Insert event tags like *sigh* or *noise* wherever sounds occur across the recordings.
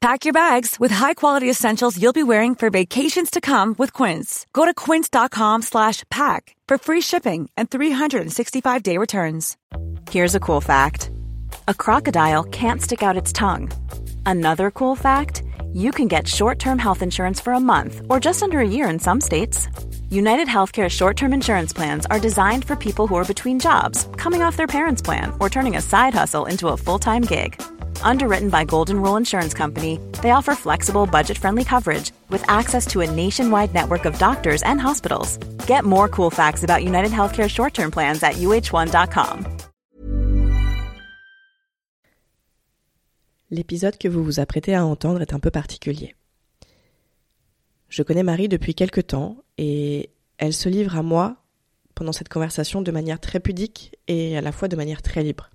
Pack your bags with high-quality essentials you'll be wearing for vacations to come with Quince. Go to quince.com slash pack for free shipping and 365-day returns. Here's a cool fact. A crocodile can't stick out its tongue. Another cool fact, you can get short-term health insurance for a month or just under a year in some states. United Healthcare short term insurance plans are designed for people who are between jobs, coming off their parents' plan, or turning a side hustle into a full time gig. Underwritten by Golden Rule Insurance Company, they offer flexible, budget friendly coverage with access to a nationwide network of doctors and hospitals. Get more cool facts about United Healthcare short term plans at uh1.com. L'épisode que vous vous apprêtez à entendre est un peu particulier. Je connais Marie depuis quelque temps et elle se livre à moi pendant cette conversation de manière très pudique et à la fois de manière très libre.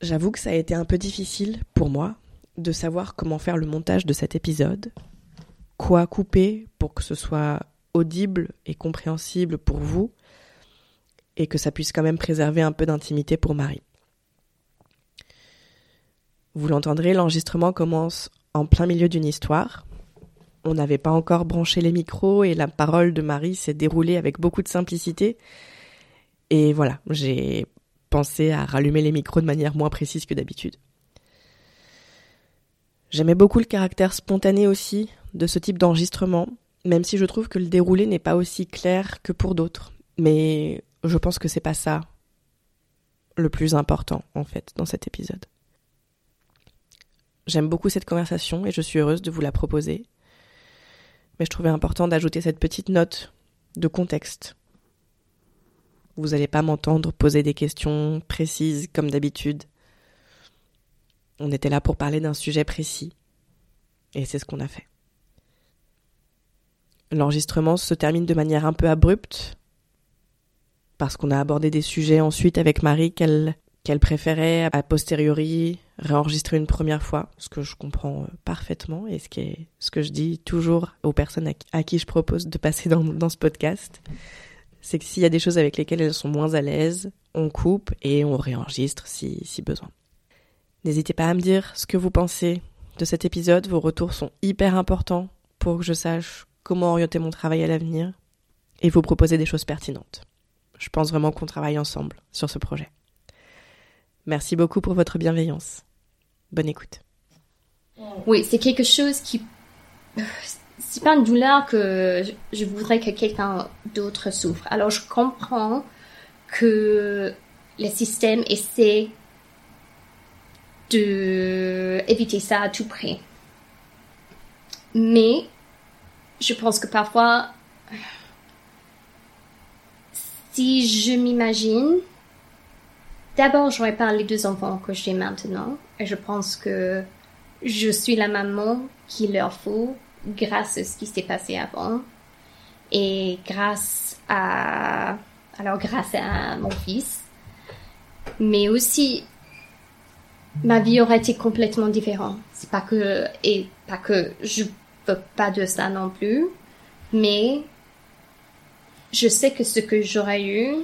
J'avoue que ça a été un peu difficile pour moi de savoir comment faire le montage de cet épisode, quoi couper pour que ce soit audible et compréhensible pour vous et que ça puisse quand même préserver un peu d'intimité pour Marie. Vous l'entendrez, l'enregistrement commence en plein milieu d'une histoire, on n'avait pas encore branché les micros et la parole de Marie s'est déroulée avec beaucoup de simplicité. Et voilà, j'ai pensé à rallumer les micros de manière moins précise que d'habitude. J'aimais beaucoup le caractère spontané aussi de ce type d'enregistrement, même si je trouve que le déroulé n'est pas aussi clair que pour d'autres. Mais je pense que c'est pas ça le plus important, en fait, dans cet épisode. J'aime beaucoup cette conversation et je suis heureuse de vous la proposer mais je trouvais important d'ajouter cette petite note de contexte. Vous n'allez pas m'entendre poser des questions précises comme d'habitude. On était là pour parler d'un sujet précis. Et c'est ce qu'on a fait. L'enregistrement se termine de manière un peu abrupte, parce qu'on a abordé des sujets ensuite avec Marie qu'elle préférait a posteriori réenregistrer une première fois, ce que je comprends euh, parfaitement et ce, que je dis toujours aux personnes à, qui je propose de passer dans ce podcast, c'est que s'il y a des choses avec lesquelles elles sont moins à l'aise, on coupe et on réenregistre si, si besoin. N'hésitez pas à me dire ce que vous pensez de cet épisode, vos retours sont hyper importants pour que je sache comment orienter mon travail à l'avenir et vous proposer des choses pertinentes. Je pense vraiment qu'on travaille ensemble sur ce projet. Merci beaucoup pour votre bienveillance. Bonne écoute. Oui, c'est quelque chose qui. C'est pas une douleur que je voudrais que quelqu'un d'autre souffre. Alors je comprends que le système essaie de éviter ça à tout prix. Mais je pense que parfois, si je m'imagine D'abord, j'aurais les deux enfants que j'ai maintenant. Et je pense que je suis la maman qu'il leur faut grâce à ce qui s'est passé avant. Et grâce à, alors grâce à mon fils. Mais aussi, ma vie aurait été complètement différente. C'est pas que, et pas que je veux pas de ça non plus. Mais, je sais que ce que j'aurais eu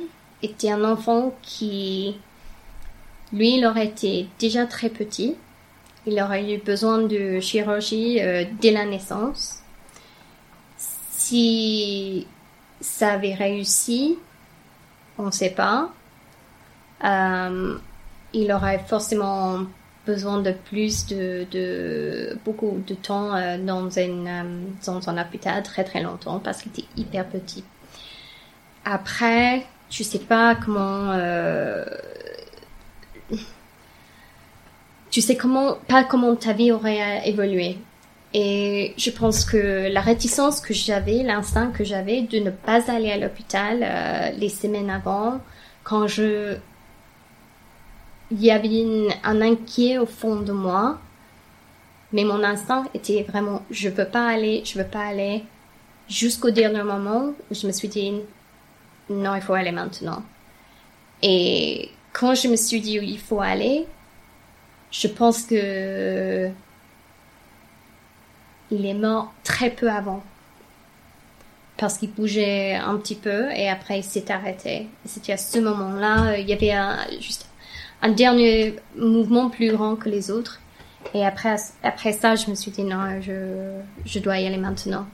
était un enfant qui lui, il aurait été déjà très petit. Il aurait eu besoin de chirurgie euh, dès la naissance. Si ça avait réussi, on ne sait pas. Euh, il aurait forcément besoin de plus de, beaucoup de temps euh, dans, dans un hôpital très très longtemps parce qu'il était hyper petit. Après, tu sais pas comment tu sais comment pas comment ta vie aurait évolué et je pense que la réticence que j'avais l'instinct que j'avais de ne pas aller à l'hôpital euh, les semaines avant quand je il y avait un inquiet au fond de moi mais mon instinct était vraiment je veux pas aller je veux pas aller jusqu'au dernier moment où je me suis dit non, il faut aller maintenant. Et quand je me suis dit il faut aller, je pense que il est mort très peu avant. Parce qu'il bougeait un petit peu et après il s'est arrêté. C'était à ce moment-là, il y avait un, juste un dernier mouvement plus grand que les autres. Et après, après ça, je me suis dit non, je, je dois y aller maintenant.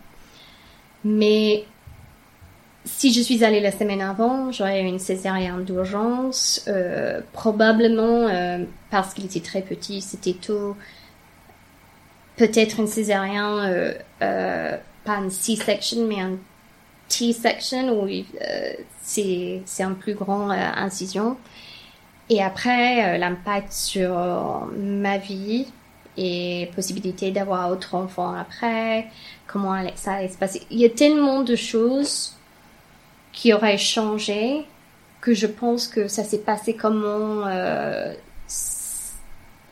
Mais si je suis allée la semaine avant, j'aurais eu une césarienne d'urgence, euh, probablement euh, parce qu'il était très petit, c'était tôt. Peut-être une césarienne, euh, euh, pas une C-section, mais un T-section où euh, c'est c'est un plus grand euh, incision. Et après, l'impact sur ma vie et possibilité d'avoir autre enfant après, comment ça allait se passer. Il y a tellement de choses qui aurait changé, que je pense que ça s'est passé comment euh,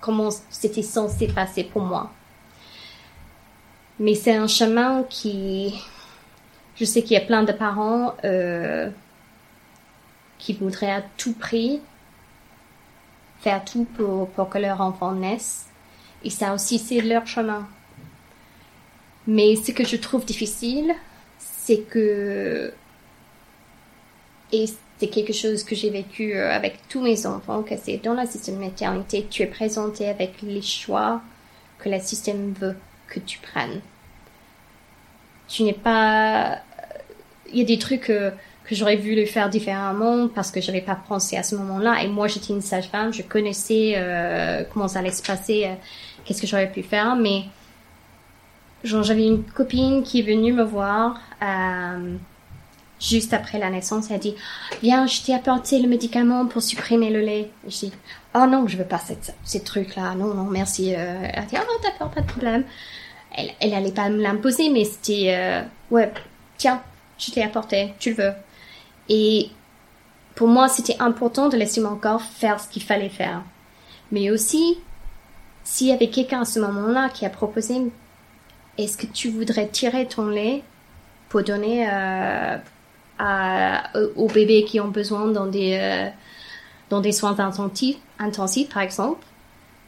comment c'était censé passer pour moi. Mais c'est un chemin qui, je sais qu'il y a plein de parents euh, qui voudraient à tout prix faire tout pour, pour que leur enfant naisse. Et ça aussi, c'est leur chemin. Mais ce que je trouve difficile, c'est que et c'est quelque chose que j'ai vécu euh, avec tous mes enfants, que c'est dans la système de maternité, tu es présenté avec les choix que le système veut que tu prennes. Tu n'es pas... Il y a des trucs que, que j'aurais voulu faire différemment parce que j'avais pas pensé à ce moment-là. Et moi, j'étais une sage-femme, je connaissais euh, comment ça allait se passer, euh, qu'est-ce que j'aurais pu faire, mais j'avais une copine qui est venue me voir. Euh, juste après la naissance, elle dit Viens, je t'ai apporté le médicament pour supprimer le lait. je dis Oh non, je veux pas cette, ces trucs-là. Non, non, merci. Euh, elle dit Oh d'accord, pas de problème. Elle, elle allait pas me l'imposer, mais c'était euh, Ouais, tiens, je t'ai apporté, tu le veux. Et pour moi, c'était important de laisser mon corps faire ce qu'il fallait faire. Mais aussi, s'il y avait quelqu'un à ce moment-là qui a proposé Est-ce que tu voudrais tirer ton lait pour donner euh, aux bébés qui ont besoin dans des, euh, dans des soins intensifs, intensifs, par exemple.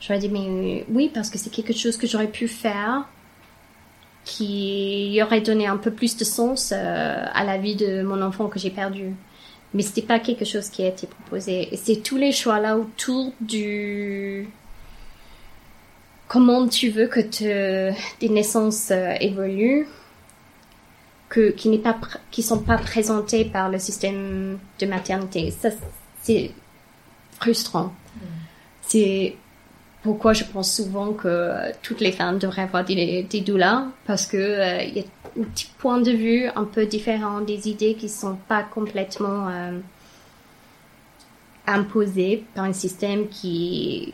J'aurais dit, mais oui, parce que c'est quelque chose que j'aurais pu faire qui aurait donné un peu plus de sens euh, à la vie de mon enfant que j'ai perdu. Mais c'était pas quelque chose qui a été proposé. Et c'est tous les choix là autour du comment tu veux que te... tes naissances euh, évoluent que, qui n'est pas, qui sont pas présentés par le système de maternité. Ça, c'est frustrant. Mm. C'est pourquoi je pense souvent que toutes les femmes devraient avoir des, des doulas parce que euh, y a un petit point de vue un peu différent, des idées qui sont pas complètement euh, imposées par un système qui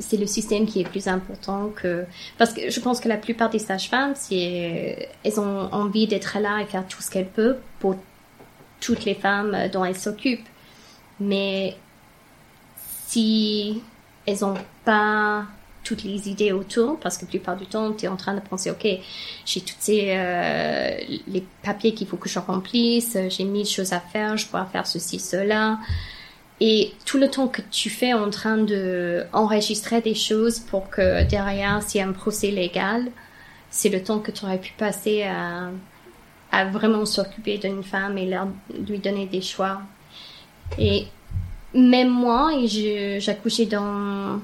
c'est le système qui est plus important que parce que je pense que la plupart des sages-femmes, elles ont envie d'être là et faire tout ce qu'elles peuvent pour toutes les femmes dont elles s'occupent. Mais si elles n'ont pas toutes les idées autour, parce que la plupart du temps, tu es en train de penser, OK, j'ai toutes ces euh, les papiers qu'il faut que je remplisse, j'ai mille choses à faire, je pourrais faire ceci, cela. Et tout le temps que tu fais en train de enregistrer des choses pour que derrière, s'il y a un procès légal, c'est le temps que tu aurais pu passer à, à vraiment s'occuper d'une femme et leur, lui donner des choix. Et même moi, et j'accouchais dans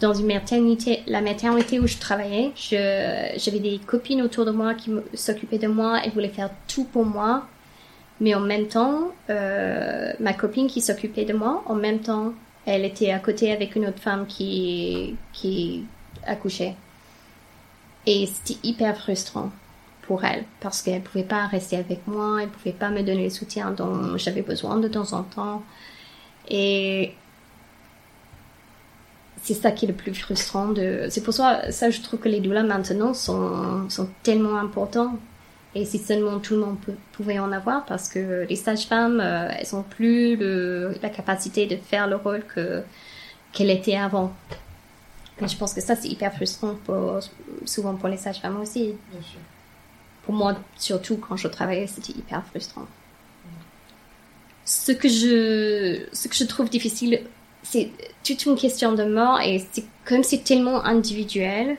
dans une maternité, la maternité où je travaillais, j'avais des copines autour de moi qui s'occupaient de moi, elles voulaient faire tout pour moi. Mais en même temps, euh, ma copine qui s'occupait de moi, en même temps, elle était à côté avec une autre femme qui, qui accouchait. Et c'était hyper frustrant pour elle parce qu'elle pouvait pas rester avec moi, elle pouvait pas me donner le soutien dont j'avais besoin de temps en temps. Et c'est ça qui est le plus frustrant de c'est pour ça ça je trouve que les douleurs maintenant sont sont tellement importants et si seulement tout le monde pouvait en avoir parce que les sages-femmes euh, elles ont plus le, la capacité de faire le rôle que qu'elle était avant et je pense que ça c'est hyper frustrant pour, souvent pour les sages-femmes aussi Bien sûr. pour moi surtout quand je travaillais c'était hyper frustrant ce que je ce que je trouve difficile c'est toute une question de mort et c'est comme c'est tellement individuel.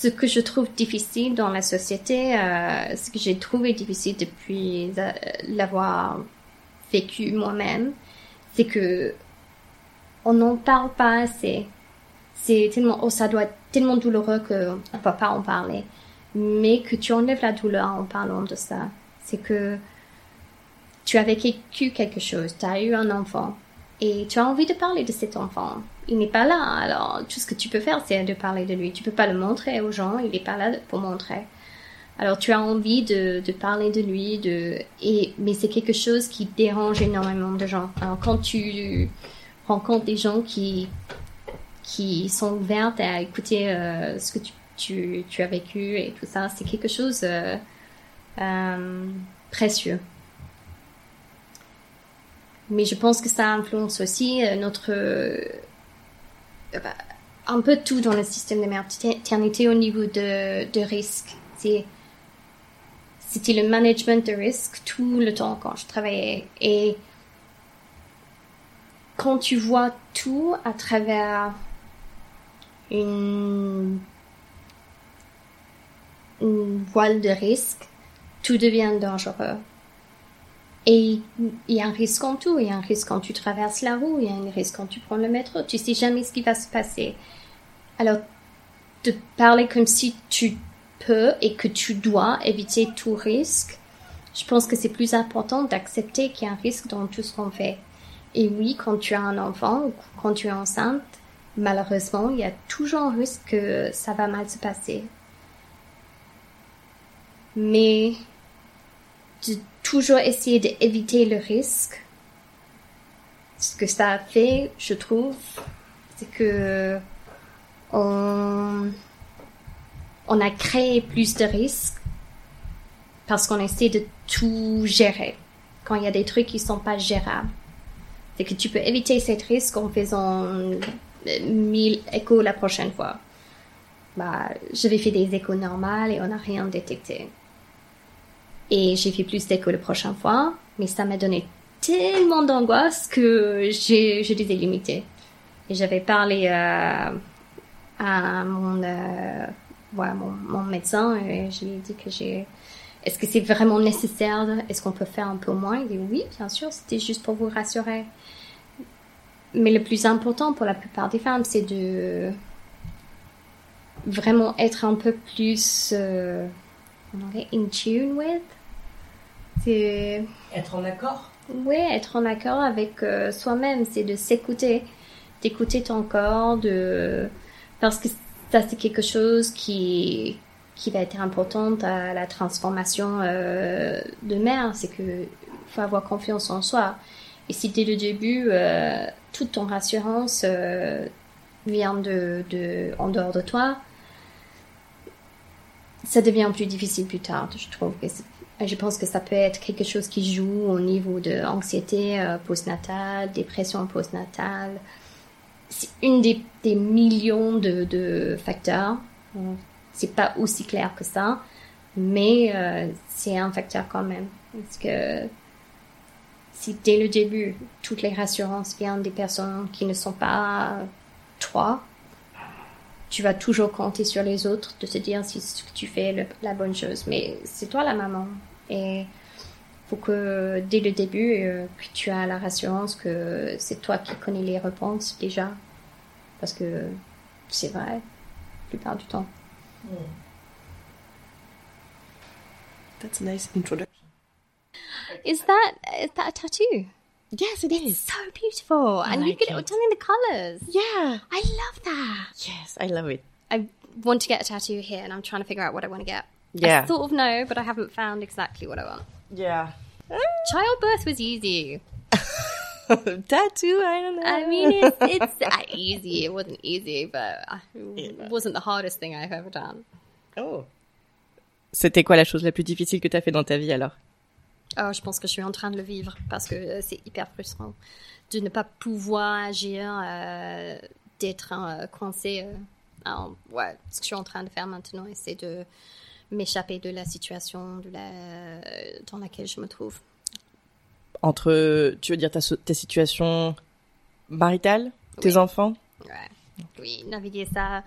Ce que je trouve difficile dans la société, euh, ce que j'ai trouvé difficile depuis euh, l'avoir vécu moi-même, c'est que on n'en parle pas assez. C'est tellement, oh, ça doit être tellement douloureux qu'on ne va pas en parler. Mais que tu enlèves la douleur en parlant de ça. C'est que tu as vécu quelque chose, tu as eu un enfant et tu as envie de parler de cet enfant. Il n'est pas là, alors tout ce que tu peux faire, c'est de parler de lui. Tu peux pas le montrer aux gens, il n'est pas là pour montrer. Alors tu as envie de, de parler de lui, de et mais c'est quelque chose qui dérange énormément de gens. Alors quand tu rencontres des gens qui qui sont ouverts à écouter euh, ce que tu, tu, as vécu et tout ça, c'est quelque chose euh, euh, précieux mais je pense que ça influence aussi notre un peu tout dans le système de maternité au niveau de, de risque. C'était le management de risque tout le temps quand je travaillais et quand tu vois tout à travers une, une voile de risque, tout devient dangereux. Et il y a un risque en tout. Il y a un risque quand tu traverses la roue, il y a un risque quand tu prends le métro. Tu sais jamais ce qui va se passer. Alors, de parler comme si tu peux et que tu dois éviter tout risque, je pense que c'est plus important d'accepter qu'il y a un risque dans tout ce qu'on fait. Et oui, quand tu as un enfant ou quand tu es enceinte, malheureusement, il y a toujours un risque que ça va mal se passer. Mais toujours essayer d'éviter le risque. Ce que ça a fait, je trouve, c'est que on, on a créé plus de risques parce qu'on essaie de tout gérer quand il y a des trucs qui sont pas gérables. C'est que tu peux éviter ces risques en faisant 1000 échos la prochaine fois. Bah, j'avais fait des échos normales et on n'a rien détecté. Et j'ai fait plus d'écho la prochaine fois, mais ça m'a donné tellement d'angoisse que j'ai, je les ai limités. Et j'avais parlé euh, à mon, euh, ouais, mon, mon, médecin et je lui ai dit que j'ai... Est-ce que c'est vraiment nécessaire? Est-ce qu'on peut faire un peu moins? Il dit oui, bien sûr, c'était juste pour vous rassurer. Mais le plus important pour la plupart des femmes, c'est de vraiment être un peu plus euh, in tune with c'est être en accord? Oui, être en accord avec euh, soi-même, c'est de s'écouter, d'écouter ton corps, de parce que ça c'est quelque chose qui qui va être important à la transformation euh, de mère, c'est que faut avoir confiance en soi. Et si dès le début euh, toute ton rassurance vient de, de en dehors de toi, ça devient plus difficile plus tard. Je trouve que je pense que ça peut être quelque chose qui joue au niveau de anxiété euh, postnatale, dépression postnatale. C'est une des, millions de, de, facteurs. C'est pas aussi clair que ça, mais euh, c'est un facteur quand même. Parce que si dès le début, toutes les rassurances viennent des personnes qui ne sont pas toi, tu vas toujours compter sur les autres de te dire si tu fais la bonne chose. Mais c'est toi la maman. Et faut que dès le début, euh, que tu as la rassurance que c'est toi qui connais les réponses déjà. Parce que c'est vrai, la plupart du temps. Mm. That's a nice introduction. Is that is that a tattoo? Yes, it it's is. so beautiful, I and like you it. in the colors. Yeah, I love that. Yes, I love it. I want to get a tattoo here, and I'm trying to figure out what I want to get. Yeah. I sort of know, but I haven't found exactly what I want. Yeah. Childbirth was easy. *laughs* Tattoo, I don't know. I mean, it's, it's *laughs* easy. It wasn't easy, but it wasn't the hardest thing I've ever done. Oh. C'était quoi la chose la plus difficile que t'as fait dans ta vie alors? Oh, je pense que je suis en train de le vivre parce que euh, c'est hyper frustrant de ne pas pouvoir agir, euh, d'être euh, coincé. euh, en- ouais, ce que je suis en train de faire maintenant, c'est de m'échapper de la situation de la, dans laquelle je me trouve. Entre, tu veux dire ta, ta situation maritale, tes Oui. enfants? Ouais. Oui, naviguer ça,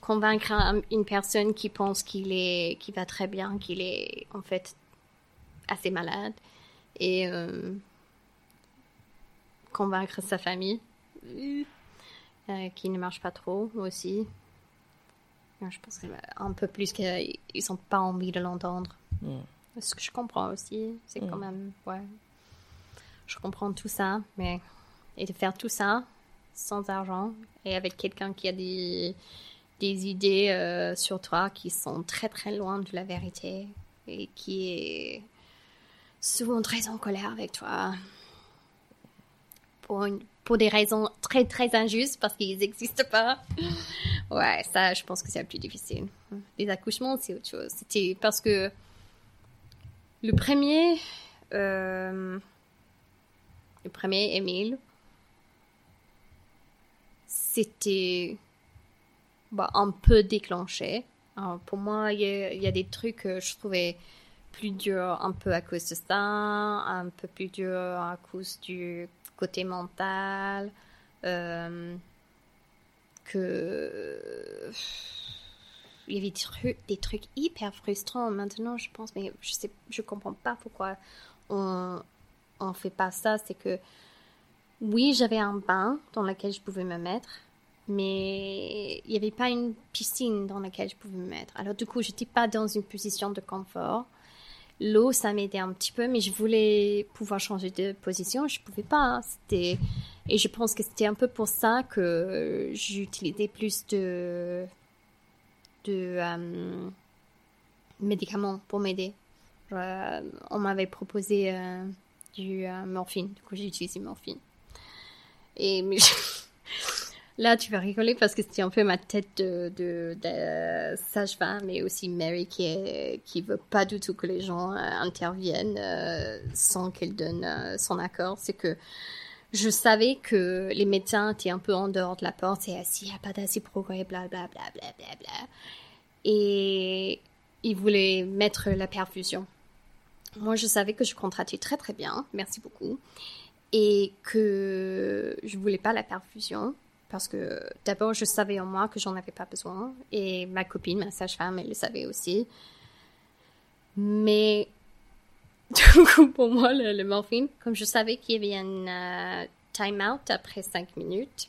convaincre un- une personne qui pense qu'il est, qui va très bien, qu'il est en fait assez malade, et euh, convaincre sa famille, euh, qui ne marche pas trop aussi. Je pense un peu plus qu'ils n'ont pas envie de l'entendre. Mm. Ce que je comprends aussi, c'est quand Mm. même, ouais. Je comprends tout ça, mais et de faire tout ça sans argent et avec quelqu'un qui a des, des idées euh, sur toi qui sont très très loin de la vérité et qui est souvent très en colère avec toi pour, une- pour des raisons très très injustes parce qu'ils n'existent pas. Ouais, ça je pense que c'est le plus difficile. Les accouchements c'est autre chose. C'était parce que le premier, euh, le premier Émile, c'était bah, un peu déclenché. Pour moi, il y, a- il y a des trucs que je trouvais plus durs un peu à cause de ça, un peu plus dur à cause du côté mental, euh, il y avait des trucs, hyper frustrants. Maintenant, je pense, mais je sais, je comprends pas pourquoi on on fait pas ça. C'est que oui, j'avais un bain dans lequel je pouvais me mettre, mais il n'y avait pas une piscine dans laquelle je pouvais me mettre. Alors du coup, je n'étais pas dans une position de confort. L'eau, ça m'aidait un petit peu, mais je voulais pouvoir changer de position. Je pouvais pas. hein. C'était et je pense que c'était un peu pour ça que j'utilisais plus de de euh, médicaments pour m'aider. Euh, on m'avait proposé euh, du morphine. Du coup, j'ai utilisé morphine. Et *laughs* là, tu vas rigoler parce que c'était un peu ma tête de, sage-femme, mais aussi Mary qui est, veut pas du tout que les gens euh, interviennent euh, sans qu'elle donne euh, son accord. C'est que je savais que les médecins étaient un peu en dehors de la porte et assis, il n'y a pas d'assez progrès, bla bla bla bla. Et ils voulaient mettre la perfusion. Moi, je savais que je contractais très très bien, merci beaucoup, et que je voulais pas la perfusion parce que d'abord je savais en moi que j'en avais pas besoin et ma copine, ma sage-femme, elle le savait aussi. Mais *laughs* du coup, pour moi, le, le morphine, comme je savais qu'il y avait un euh, time-out après 5 minutes,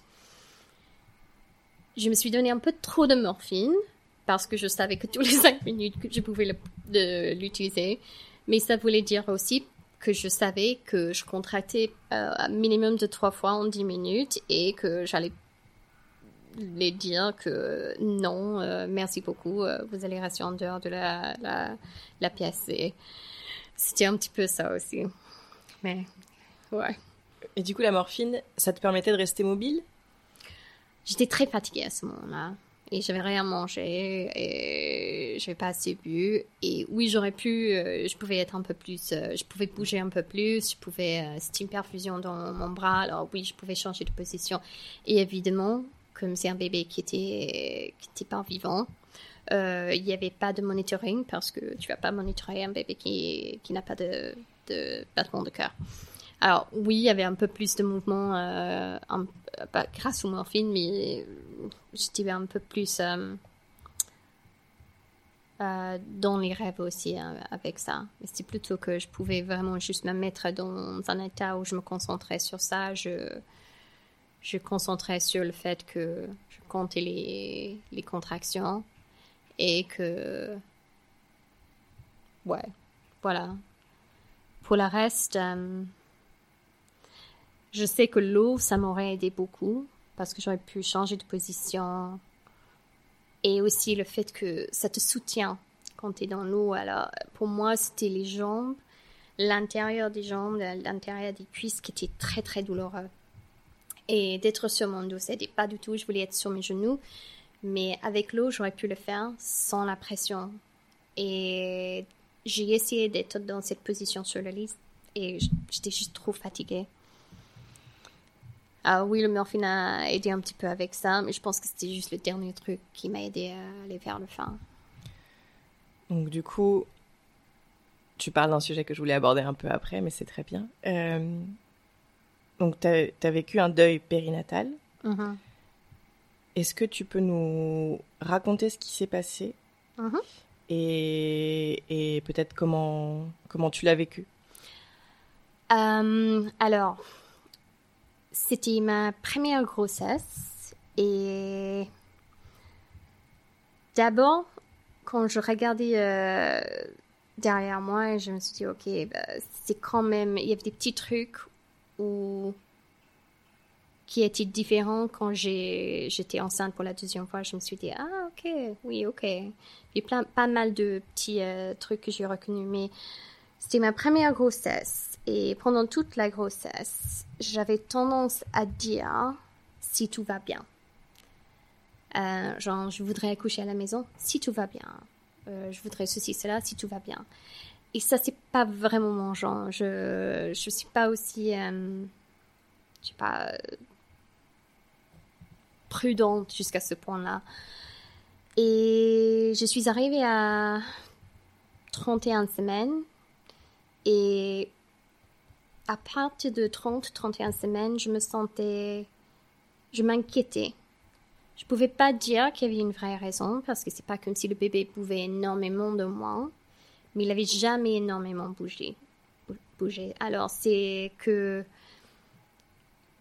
je me suis donné un peu trop de morphine parce que je savais que tous les 5 *laughs* minutes je pouvais l'utiliser. Mais ça voulait dire aussi que je savais que je contractais euh, un minimum de 3 fois en 10 minutes et que j'allais les dire que non, euh, merci beaucoup, euh, vous allez rester en dehors de la, la, la pièce. C'était un petit peu ça aussi. Mais ouais. Et du coup, la morphine, ça te permettait de rester mobile? J'étais très fatiguée à ce moment-là. Et j'avais rien mangé et j'avais pas assez bu. Et oui, j'aurais pu, euh, je pouvais être un peu plus, je pouvais bouger un peu plus, je pouvais, c'était une perfusion dans mon bras, alors oui, je pouvais changer de position. Et évidemment, comme c'est un bébé qui était, qui était pas vivant, euh, il n'y avait pas de monitoring parce que tu vas pas monitorer un bébé qui, qui n'a pas de, battement de cœur. Alors oui, il y avait un peu plus de mouvement euh, un- grâce au morphine, mais j'étais un peu plus euh, euh, dans les rêves aussi avec ça. C'était plutôt que je pouvais vraiment juste me mettre dans un état où je me concentrais sur ça. Je concentrais sur le fait que je comptais les, contractions et que... Ouais, voilà. Pour le reste... euh, je sais que l'eau, ça m'aurait aidé beaucoup parce que j'aurais pu changer de position Et aussi le fait que ça te soutient quand tu es dans l'eau. Alors, pour moi, c'était les jambes, l'intérieur des jambes, l'intérieur des cuisses qui était très, très douloureux. Et d'être sur mon dos, c'était pas du tout. Je voulais être sur mes genoux. Mais avec l'eau, j'aurais pu le faire sans la pression. Et j'ai essayé d'être dans cette position sur le lit et j'étais juste trop fatiguée. Ah oui, le morphine a aidé un petit peu avec ça, mais je pense que c'était juste le dernier truc qui m'a aidé à aller vers le fin. Donc du coup, tu parles d'un sujet que je voulais aborder un peu après, mais c'est très bien. Euh, donc tu as, vécu un deuil périnatal. Mm-hmm. Est-ce que tu peux nous raconter ce qui s'est passé? Et, et peut-être comment, comment tu l'as vécu? Euh, Alors, c'était ma première grossesse et d'abord, quand je regardais euh, derrière moi, je me suis dit, ok, bah, c'est quand même, il y avait des petits trucs où qui étaient différents quand j'étais enceinte pour la deuxième fois. Je me suis dit, ah, ok, oui, ok. Il y a pas mal de petits euh, trucs que j'ai reconnus, mais c'était ma première grossesse. Et pendant toute la grossesse, j'avais tendance à dire si tout va bien. Euh, genre, je voudrais accoucher à la maison si tout va bien. Euh, je voudrais ceci, cela si tout va bien. Et ça, c'est pas vraiment mon genre. Je, je suis pas aussi, euh, je sais pas, prudente jusqu'à ce point-là. Et je suis arrivée à 31 semaines. Et à partir de 30-31 semaines, je me sentais, je m'inquiétais. Je pouvais pas dire qu'il y avait une vraie raison parce que c'est pas comme si le bébé pouvait énormément de moi, mais il avait jamais énormément bougé. bougé. Alors c'est que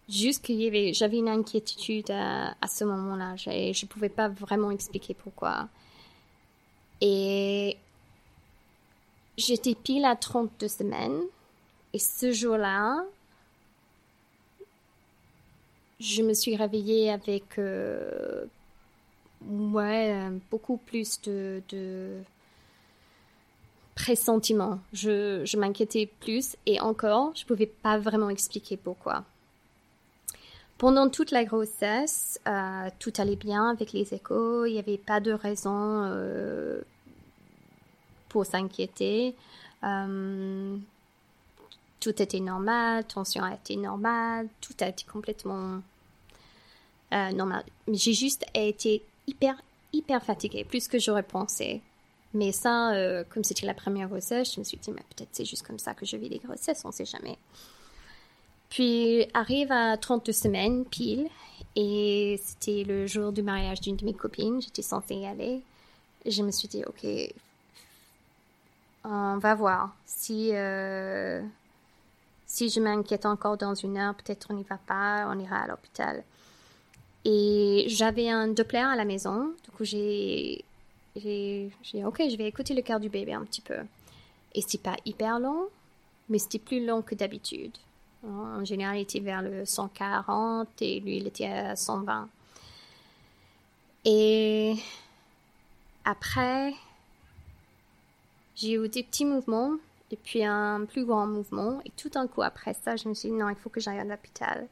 juste qu'il y avait, j'avais une inquiétude à, ce moment-là. Je, je pouvais pas vraiment expliquer pourquoi. Et j'étais pile à 32 semaines et ce jour-là, je me suis réveillée avec euh, ouais, beaucoup plus de, de Je, je m'inquiétais plus et encore, je ne pouvais pas vraiment expliquer pourquoi. Pendant toute la grossesse, euh, tout allait bien avec les échos. Il n'y avait pas de raison euh, pour s'inquiéter tout était normal, tension a été normale, tout a été complètement euh, normal. Mais j'ai juste été hyper, hyper fatiguée, plus que j'aurais pensé. Mais ça, euh, comme c'était la première grossesse, je me suis dit, mais peut-être c'est juste comme ça que je vis les grossesses, on ne sait jamais. Puis arrive à 32 semaines pile, et c'était le jour du mariage d'une de mes copines, j'étais censée y aller. Je me suis dit, ok, on va voir si euh, si je m'inquiète encore dans une heure, peut-être on n'y va pas, on ira à l'hôpital. Et j'avais un Doppler à la maison, du coup j'ai j'ai dit ok, je vais écouter le cœur du bébé un petit peu. Et c'était pas hyper long, mais c'était plus long que d'habitude. En général, il était vers le 140 et lui, il était à 120. Et après, j'ai eu des petits mouvements et puis un plus grand mouvement. Et tout un coup après ça, je me suis dit non, il faut que j'aille à l'hôpital.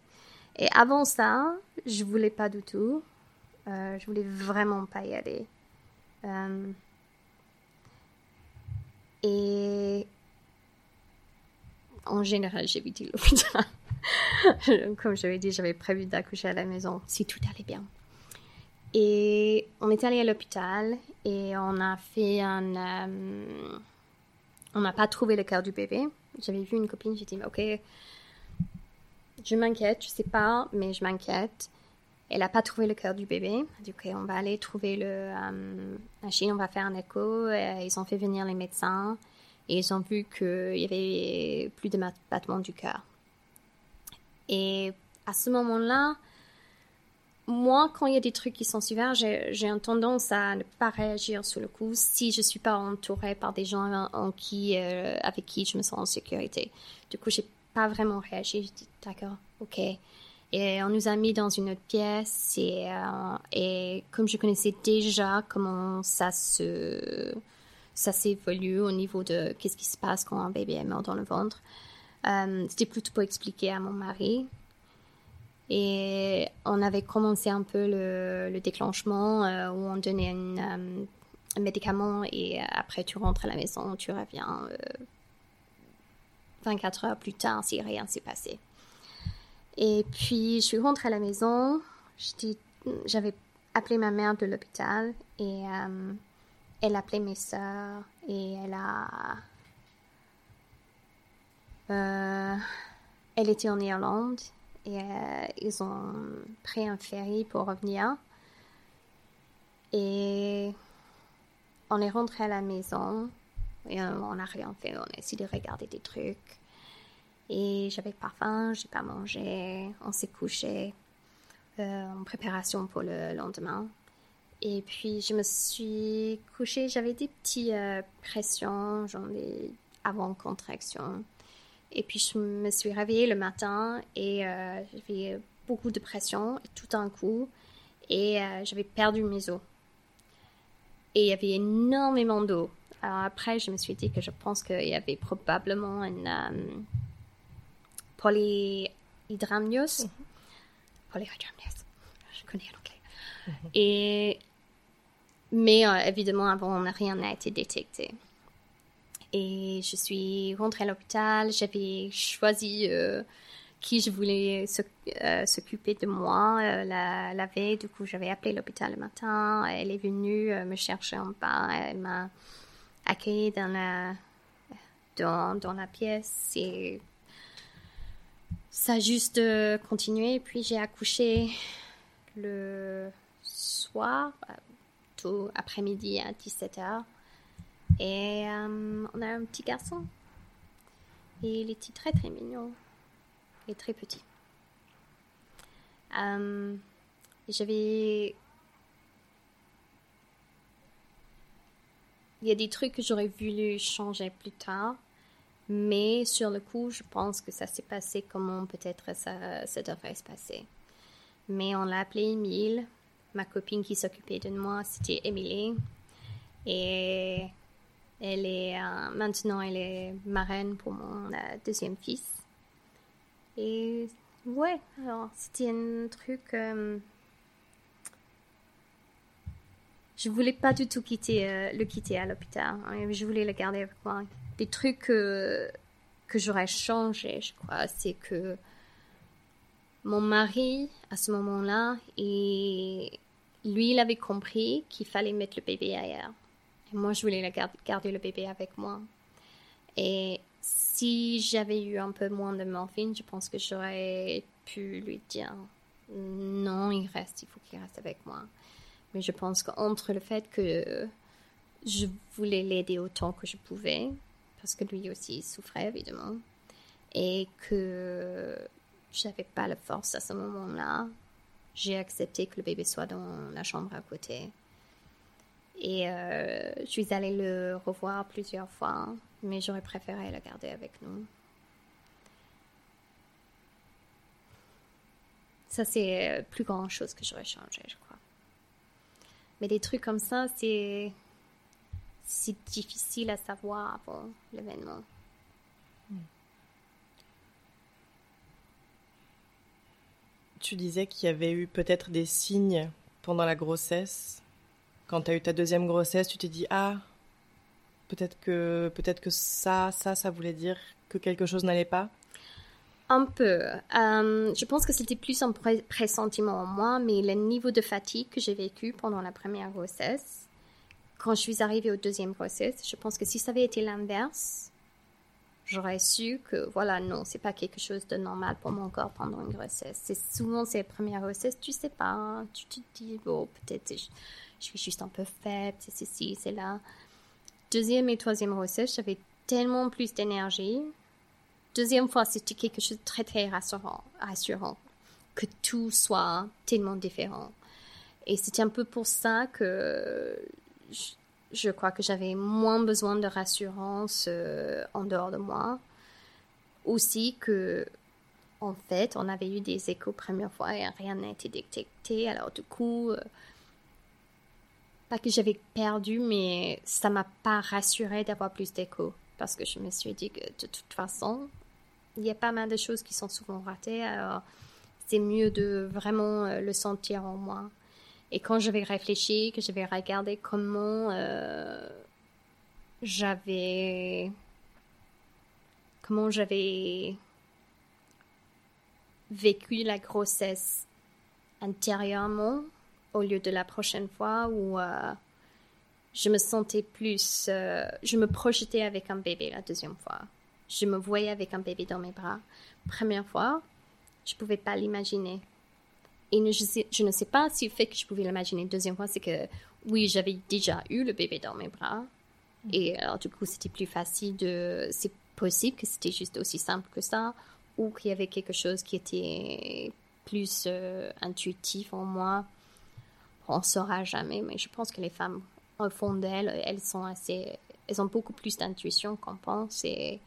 Et avant ça, je voulais pas du tout. Euh, je voulais vraiment pas y aller. Euh, et en général, j'ai évité l'hôpital. *laughs* Comme j'avais dit, j'avais prévu d'accoucher à la maison si tout allait bien. Et on est allé à l'hôpital et on a fait un. Euh, on n'a pas trouvé le cœur du bébé. J'avais vu une copine, j'ai dit, ok, je m'inquiète, je sais pas, mais je m'inquiète. Elle n'a pas trouvé le cœur du bébé. Dit, ok, on va aller trouver le, euh, la Chine, on va faire un écho. ils ont fait venir les médecins et ils ont vu qu'il y avait plus de battements du cœur. Et à ce moment-là, moi, quand il y a des trucs qui sont super, j'ai une tendance à ne pas réagir sur le coup si je suis pas entourée par des gens en qui, euh, avec qui je me sens en sécurité. Du coup, j'ai pas vraiment réagi. Je dis d'accord, ok. Et on nous a mis dans une autre pièce et, euh, et comme je connaissais déjà comment ça se ça s'évolue au niveau de qu'est-ce qui se passe quand un bébé est mort dans le ventre, euh, c'était plutôt pour expliquer à mon mari. Et on avait commencé un peu le, le déclenchement euh, où on donnait un médicament et après tu rentres à la maison, tu reviens 24 heures plus tard si rien s'est passé. Et puis, je suis rentrée à la maison. J'avais appelé ma mère de l'hôpital et euh, elle a appelé mes soeurs et elle a. Euh, elle était en Irlande et euh, ils ont pris un ferry pour revenir. Et on est rentré à la maison et on n'a rien fait. On a essayé de regarder des trucs. Et j'avais pas faim, j'ai pas mangé, on s'est couché euh, en préparation pour le lendemain. Et puis je me suis couchée, j'avais des petites euh, pressions, genre des avant-contractions. Et puis je me suis réveillée le matin et euh, j'avais beaucoup de pression tout d'un coup et j'avais perdu mes os. Et il y avait énormément d'eau. Alors après, je me suis dit que je pense qu'il y avait probablement une polyhydramnios. Mm Je connais l'anglais. Mhm. Et, mais euh, évidemment, avant, rien n'a été détecté. Et je suis rentrée à l'hôpital. J'avais choisi euh, qui je voulais euh, s'occuper de moi la, la, veille. Du coup, j'avais appelé l'hôpital le matin. Elle est venue me chercher en bas. Elle m'a accueillie dans la, dans, dans la pièce. Et ça a juste euh, continué. Puis j'ai accouché le soir, euh, tout après-midi à 17h. Et euh, on a un petit garçon. Et il était très très mignon. Et très petit. J'avais... Il y a des trucs que j'aurais voulu changer plus tard. Mais sur le coup, je pense que ça s'est passé comme peut-être ça, ça devrait se passer. Mais on l'a appelée Emile. Ma copine qui s'occupait de moi, c'était Emily. Et elle est euh, maintenant elle est marraine pour mon euh, deuxième fils. Et ouais, alors c'était un truc. Euh, je voulais pas du tout quitter le quitter à l'hôpital. Je voulais le garder avec moi des trucs que, j'aurais changé, je crois, c'est que mon mari, à ce moment-là, lui, il avait compris qu'il fallait mettre le bébé ailleurs. Et moi, je voulais garder le bébé avec moi. Et si j'avais eu un peu moins de morphine, je pense que j'aurais pu lui dire non, il reste, il faut qu'il reste avec moi. Mais je pense qu'entre le fait que je voulais l'aider autant que je pouvais, parce que lui aussi souffrait évidemment, et que j'avais pas la force à ce moment-là. J'ai accepté que le bébé soit dans la chambre à côté. Et euh, je suis allée le revoir plusieurs fois, mais j'aurais préféré le garder avec nous. Ça, c'est plus grand chose que j'aurais changé, je crois. Mais des trucs comme ça, c'est c'est difficile à savoir avant l'événement. Tu disais qu'il y avait eu peut-être des signes pendant la grossesse. Quand tu as eu ta deuxième grossesse, tu t'es dit ah peut-être que peut-être que ça ça ça voulait dire que quelque chose n'allait pas? Un peu. Euh, je pense que c'était plus un pressentiment en moi, mais le niveau de fatigue que j'ai vécu pendant la première grossesse, quand je suis arrivée au deuxième grossesse, je pense que si ça avait été l'inverse, j'aurais su que voilà, non, c'est pas quelque chose de normal pour mon corps pendant une grossesse. C'est souvent ces premières grossesses, tu sais pas, hein. tu te dis, bon, peut-être je, suis juste un peu faible, c'est ceci, c'est là. Deuxième et troisième grossesse, j'avais tellement plus d'énergie. Deuxième fois, c'était quelque chose de très, très rassurant, rassurant, que tout soit tellement différent. Et c'était un peu pour ça que je, crois que j'avais moins besoin de rassurance euh, en dehors de moi. Aussi que en fait, on avait eu des échos première fois et rien n'a été détecté. Alors du coup, euh, pas que j'avais perdu, mais ça m'a pas rassuré d'avoir plus d'échos parce que je me suis dit que de toute façon, il y a pas mal de choses qui sont souvent ratées. Alors c'est mieux de vraiment euh, le sentir en moi. Et quand je vais réfléchir, que je vais regarder comment euh, j'avais comment j'avais vécu la grossesse intérieurement au lieu de la prochaine fois où euh, je me sentais plus, euh, je me projetais avec un bébé la deuxième fois. Je me voyais avec un bébé dans mes bras. Première fois, je pouvais pas l'imaginer. Et je, je, ne sais pas si le fait que je pouvais l'imaginer deuxième fois, c'est que oui, j'avais déjà eu le bébé dans mes bras. Mm. Et alors, du coup, c'était plus facile de. C'est possible que c'était juste aussi simple que ça, ou qu'il y avait quelque chose qui était plus euh, intuitif en moi. On ne saura jamais, mais je pense que les femmes, au fond d'elles, elles sont assez. Elles ont beaucoup plus d'intuition qu'on pense. Et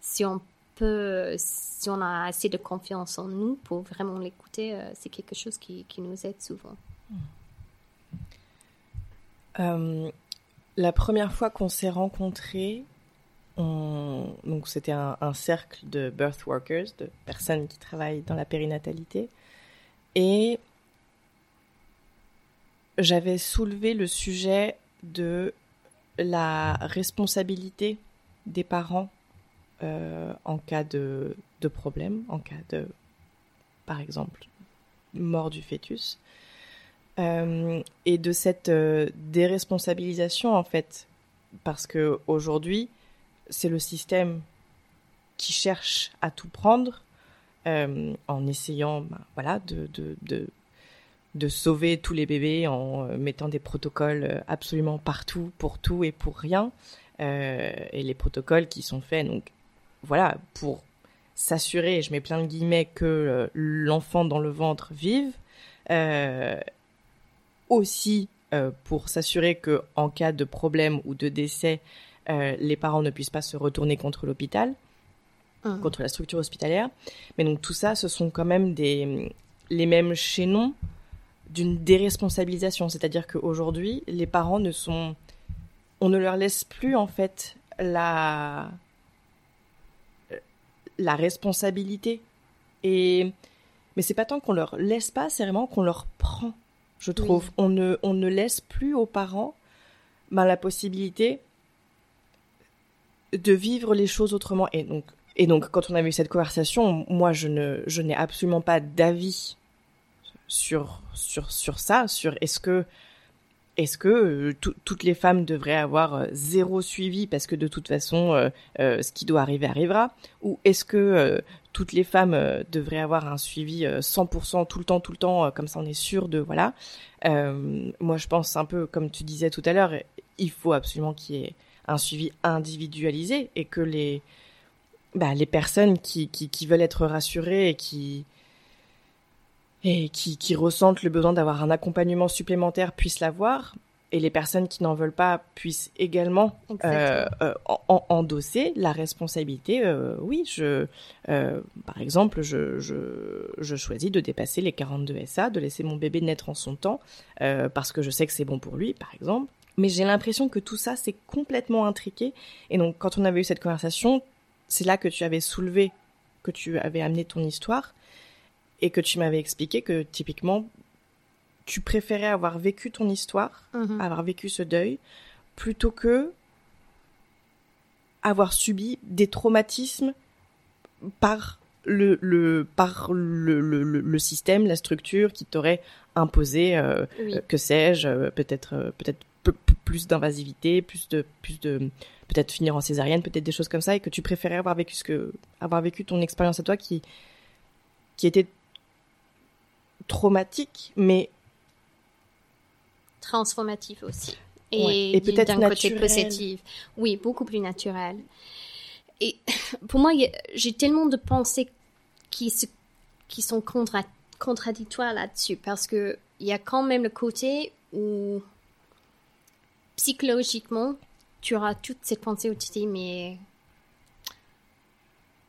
si on peut, si on a assez de confiance en nous pour vraiment l'écouter, euh, c'est quelque chose qui, nous aide souvent. Euh, la première fois qu'on s'est rencontrés, donc c'était un, cercle de birth workers, de personnes qui travaillent dans la périnatalité, et j'avais soulevé le sujet de la responsabilité des parents euh, en cas de, de, problème, en cas de, par exemple, mort du fœtus, euh, et de cette euh, déresponsabilisation en fait, parce que aujourd'hui, c'est le système qui cherche à tout prendre en essayant ben, voilà, de, de, de, sauver tous les bébés en mettant des protocoles absolument partout, pour tout et pour rien. et les protocoles qui sont faits, donc voilà, pour s'assurer, je mets plein de guillemets, que l'enfant dans le ventre vive. aussi pour s'assurer que en cas de problème ou de décès, euh, les parents ne puissent pas se retourner contre l'hôpital, ah. contre la structure hospitalière. Mais donc tout ça, ce sont quand même des, les mêmes chaînons d'une déresponsabilisation. C'est-à-dire qu'aujourd'hui, les parents ne sont... On ne leur laisse plus en fait la, la responsabilité. Et... Mais c'est pas tant qu'on leur laisse pas, c'est vraiment qu'on leur prend, je trouve. On, ne, on ne laisse plus aux parents ben, la possibilité de vivre les choses autrement. Et donc, et donc, quand on a eu cette conversation, moi, je ne, je n'ai absolument pas d'avis sur, sur, sur ça, sur est-ce que, est-ce que euh, toutes les femmes devraient avoir euh, zéro suivi parce que de toute façon, euh, ce qui doit arriver arrivera, ou est-ce que toutes les femmes devraient avoir un suivi 100% tout le temps, tout le temps, comme ça on est sûr de voilà. moi, je pense un peu comme tu disais tout à l'heure, il faut absolument qu'il y ait un suivi individualisé et que les, bah, les personnes qui, qui, veulent être rassurées et qui, et qui, qui ressentent le besoin d'avoir un accompagnement supplémentaire puissent l'avoir et les personnes qui n'en veulent pas puissent également euh, euh, endosser la responsabilité. Euh, oui, je, par exemple, je, je, je, choisis de dépasser les 42 SA, de laisser mon bébé naître en son temps, parce que je sais que c'est bon pour lui, par exemple. Mais j'ai l'impression que tout ça, c'est complètement intriqué. Et donc, quand on avait eu cette conversation, c'est là que tu avais soulevé, que tu avais amené ton histoire, et que tu m'avais expliqué que, typiquement, tu préférais avoir vécu ton histoire, mhm. avoir vécu ce deuil, plutôt que avoir subi des traumatismes par le, le par le, le, le, système, la structure qui t'aurait imposé, euh, que sais-je, euh, peut-être euh, peut-être plus d'invasivité, plus de, plus de, peut-être finir en césarienne, peut-être des choses comme ça, et que tu préférais avoir vécu ce que, avoir vécu ton expérience à toi qui, qui était traumatique, mais transformatif aussi. Et, peut-être d'un côté positif. Oui, beaucoup plus naturel. Et *laughs* pour moi, j'ai tellement de pensées qui, qui sont contradictoires là-dessus parce que il y a quand même le côté où psychologiquement, tu auras toute cette pensée où tu te dis, mais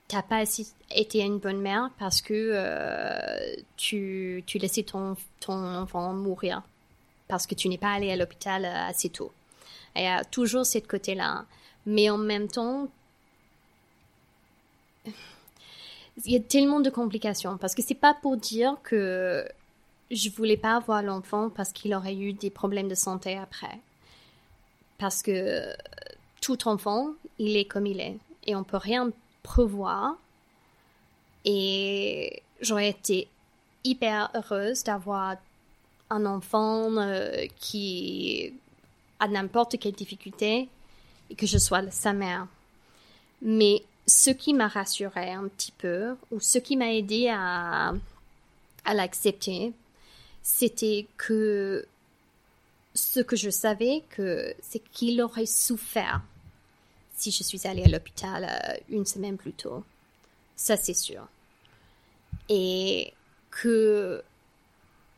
t'as pas été une bonne mère parce que euh, tu, tu laissais ton, ton enfant mourir parce que tu n'es pas allé à l'hôpital euh, assez tôt. Il y a toujours ce côté-là. Mais en même temps, il y a tellement de complications parce que c'est pas pour dire que je voulais pas avoir l'enfant parce qu'il aurait eu des problèmes de santé après. Parce que tout enfant, il est comme il est et on peut rien prévoir. Et j'aurais été hyper heureuse d'avoir un enfant euh, qui a n'importe quelle difficulté et que je sois sa mère. Mais ce qui m'a rassurée un petit peu, ou ce qui m'a aidé à, à l'accepter, c'était que ce que je savais, que c'est qu'il aurait souffert si je suis allée à l'hôpital euh, une semaine plus tôt. Ça, c'est sûr. Et que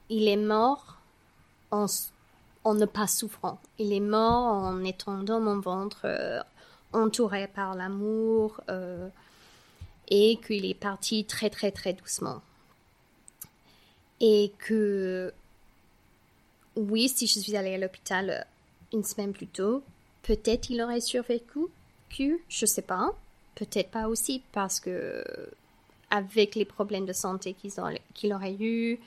il est mort en, ne pas souffrant. Il est mort en étant dans mon ventre, euh, entouré par l'amour, euh, et qu'il est parti très très très doucement. Et que, oui, si je suis allée à l'hôpital une semaine plus tôt, peut-être il aurait survécu, je sais pas. Peut-être pas aussi, parce que avec les problèmes de santé qu'il aurait eu,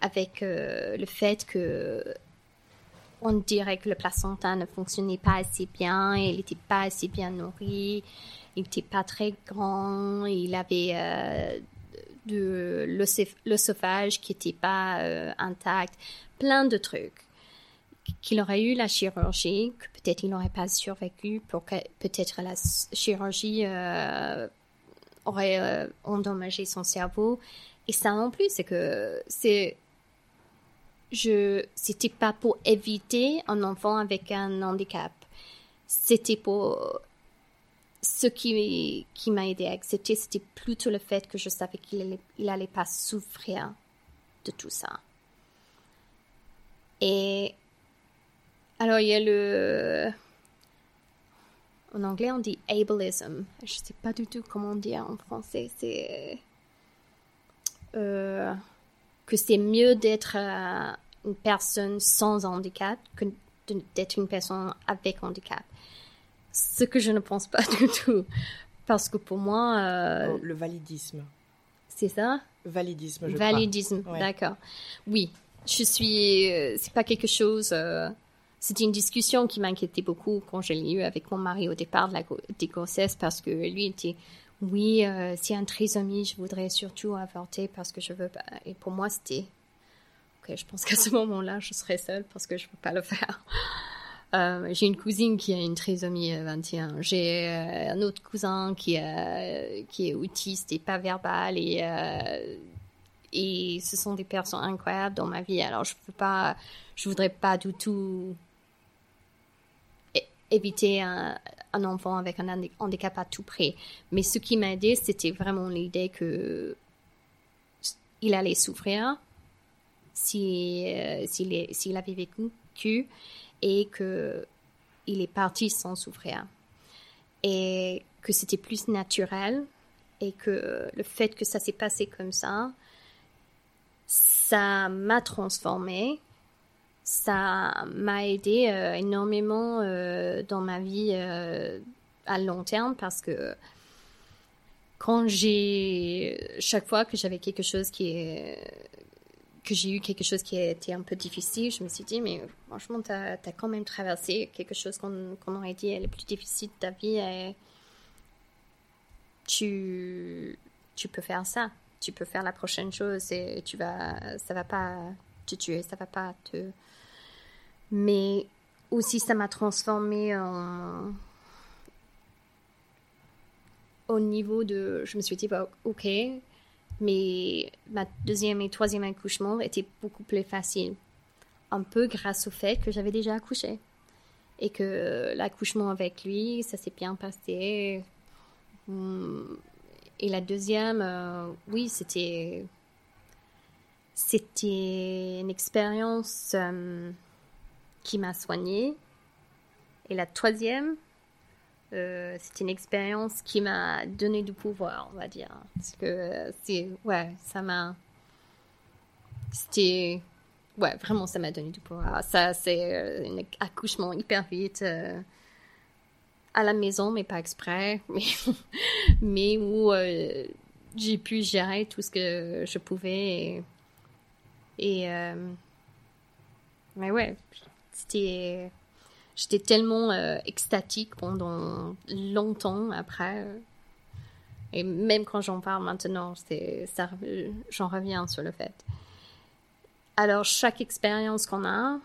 avec euh, le fait que on dirait que le placenta ne fonctionnait pas assez bien, il n'était pas assez bien nourri, il n'était pas très grand, il avait euh, de l'œsophage qui n'était pas euh, intact, plein de trucs. Qu'il aurait eu la chirurgie, que peut-être il n'aurait pas survécu, pour que peut-être la chirurgie aurait endommagé son cerveau. Et ça en plus, c'est que c'est je c'était pas pour éviter un enfant avec un handicap. C'était pour ce qui, qui m'a aidé à accepter, c'était plutôt le fait que je savais qu'il allait, allait pas souffrir de tout ça. Et alors il y a le en anglais on dit ableism. Je sais pas du tout comment dire en français. C'est euh, que c'est mieux d'être euh, une personne sans handicap que d'être une personne avec handicap. Ce que je ne pense pas *laughs* du tout. Parce que pour moi... Euh, oh, le validisme. C'est ça? Validisme, je Validisme, d'accord. Oui, je suis... C'est pas quelque chose... C'était une discussion qui m'inquiétait beaucoup quand je l'ai eu avec mon mari au départ de la des grossesses parce que lui était oui, euh, si un trisomie, je voudrais surtout avorter parce que je veux pas. Et pour moi, c'était. Ok, je pense qu'à ce moment-là, je serais seule parce que je peux pas le faire. Euh, j'ai une cousine qui a une trisomie 21. Euh, j'ai euh, un autre cousin qui, qui est autiste et pas verbal et et ce sont des personnes incroyables dans ma vie. Alors je peux pas, je voudrais pas du tout éviter un, enfant avec un handicap à tout prix. Mais ce qui m'a aidé, c'était vraiment l'idée que il allait souffrir si, euh, s'il, avait vécu et que il est parti sans souffrir. Et que c'était plus naturel et que le fait que ça s'est passé comme ça, ça m'a transformé ça m'a aidé euh, énormément euh, dans ma vie euh, à long terme parce que quand j'ai chaque fois que j'avais quelque chose qui que j'ai eu quelque chose qui était un peu difficile, je me suis dit mais franchement tu as, quand même traversé quelque chose qu'on aurait dit le plus difficile de ta vie et tu tu peux faire ça, tu peux faire la prochaine chose et tu vas ça va pas te tuer, ça va pas te mais aussi, ça m'a transformé en... au niveau de... Je me suis dit, bah, ok, mais ma deuxième et troisième accouchement était beaucoup plus facile. Un peu grâce au fait que j'avais déjà accouché. Et que l'accouchement avec lui, ça s'est bien passé. Hum, et la deuxième, euh, oui, c'était... C'était une expérience... Euh, qui m'a soignée. Et la troisième, Euh, c'est une expérience qui m'a donné du pouvoir, on va dire. Parce que c'est, ouais, ça m'a, c'était, ouais, vraiment, ça m'a donné du pouvoir. Ça, c'est euh, un accouchement hyper vite euh, à la maison, mais pas exprès, *laughs* mais, où j'ai pu gérer tout ce que je pouvais et mais ouais, c'était j'étais tellement euh, extatique pendant longtemps après. Et même quand j'en parle maintenant, j'en reviens sur le fait. Alors, chaque expérience qu'on a,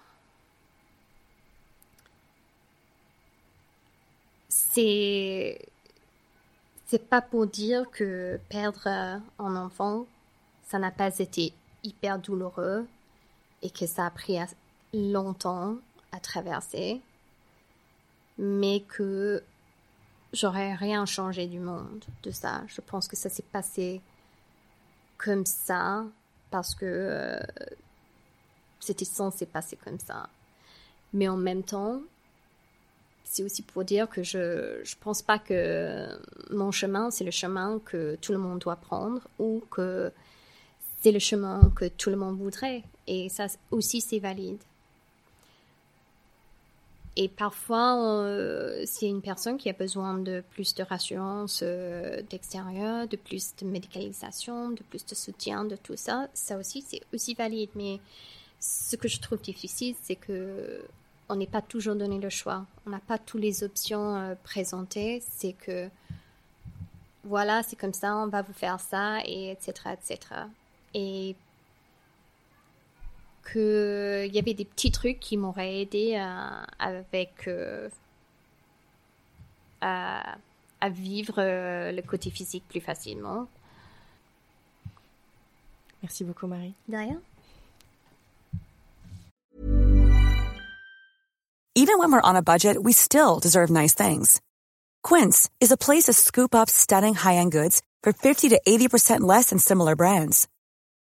c'est c'est pas pour dire que perdre un enfant, ça n'a pas été hyper douloureux et que ça a pris longtemps à traverser mais que j'aurais rien changé du monde de ça. Je pense que ça s'est passé comme ça parce que euh, c'était censé passer comme ça. Mais en même temps, c'est aussi pour dire que je ne pense pas que mon chemin, c'est le chemin que tout le monde doit prendre ou que c'est le chemin que tout le monde voudrait. Et ça aussi, c'est valide. Et parfois, euh, une personne qui a besoin de plus de rassurance euh, d'extérieur, de plus de médicalisation, de plus de soutien, de tout ça, ça aussi, c'est aussi valide. Mais ce que je trouve difficile, c'est que on n'est pas toujours donné le choix. On n'a pas toutes les options euh, présentées. C'est que, voilà, c'est comme ça, on va vous faire ça, et etc., etc. Et qu'il y avait des petits trucs qui m'auraient aidé à, avec euh, à, à, vivre euh, le côté physique plus facilement. Merci beaucoup Marie. De rien. Even when we're on a budget, we still deserve nice things. Quince is a place to scoop up stunning high-end goods for 50 to 80% less than similar brands.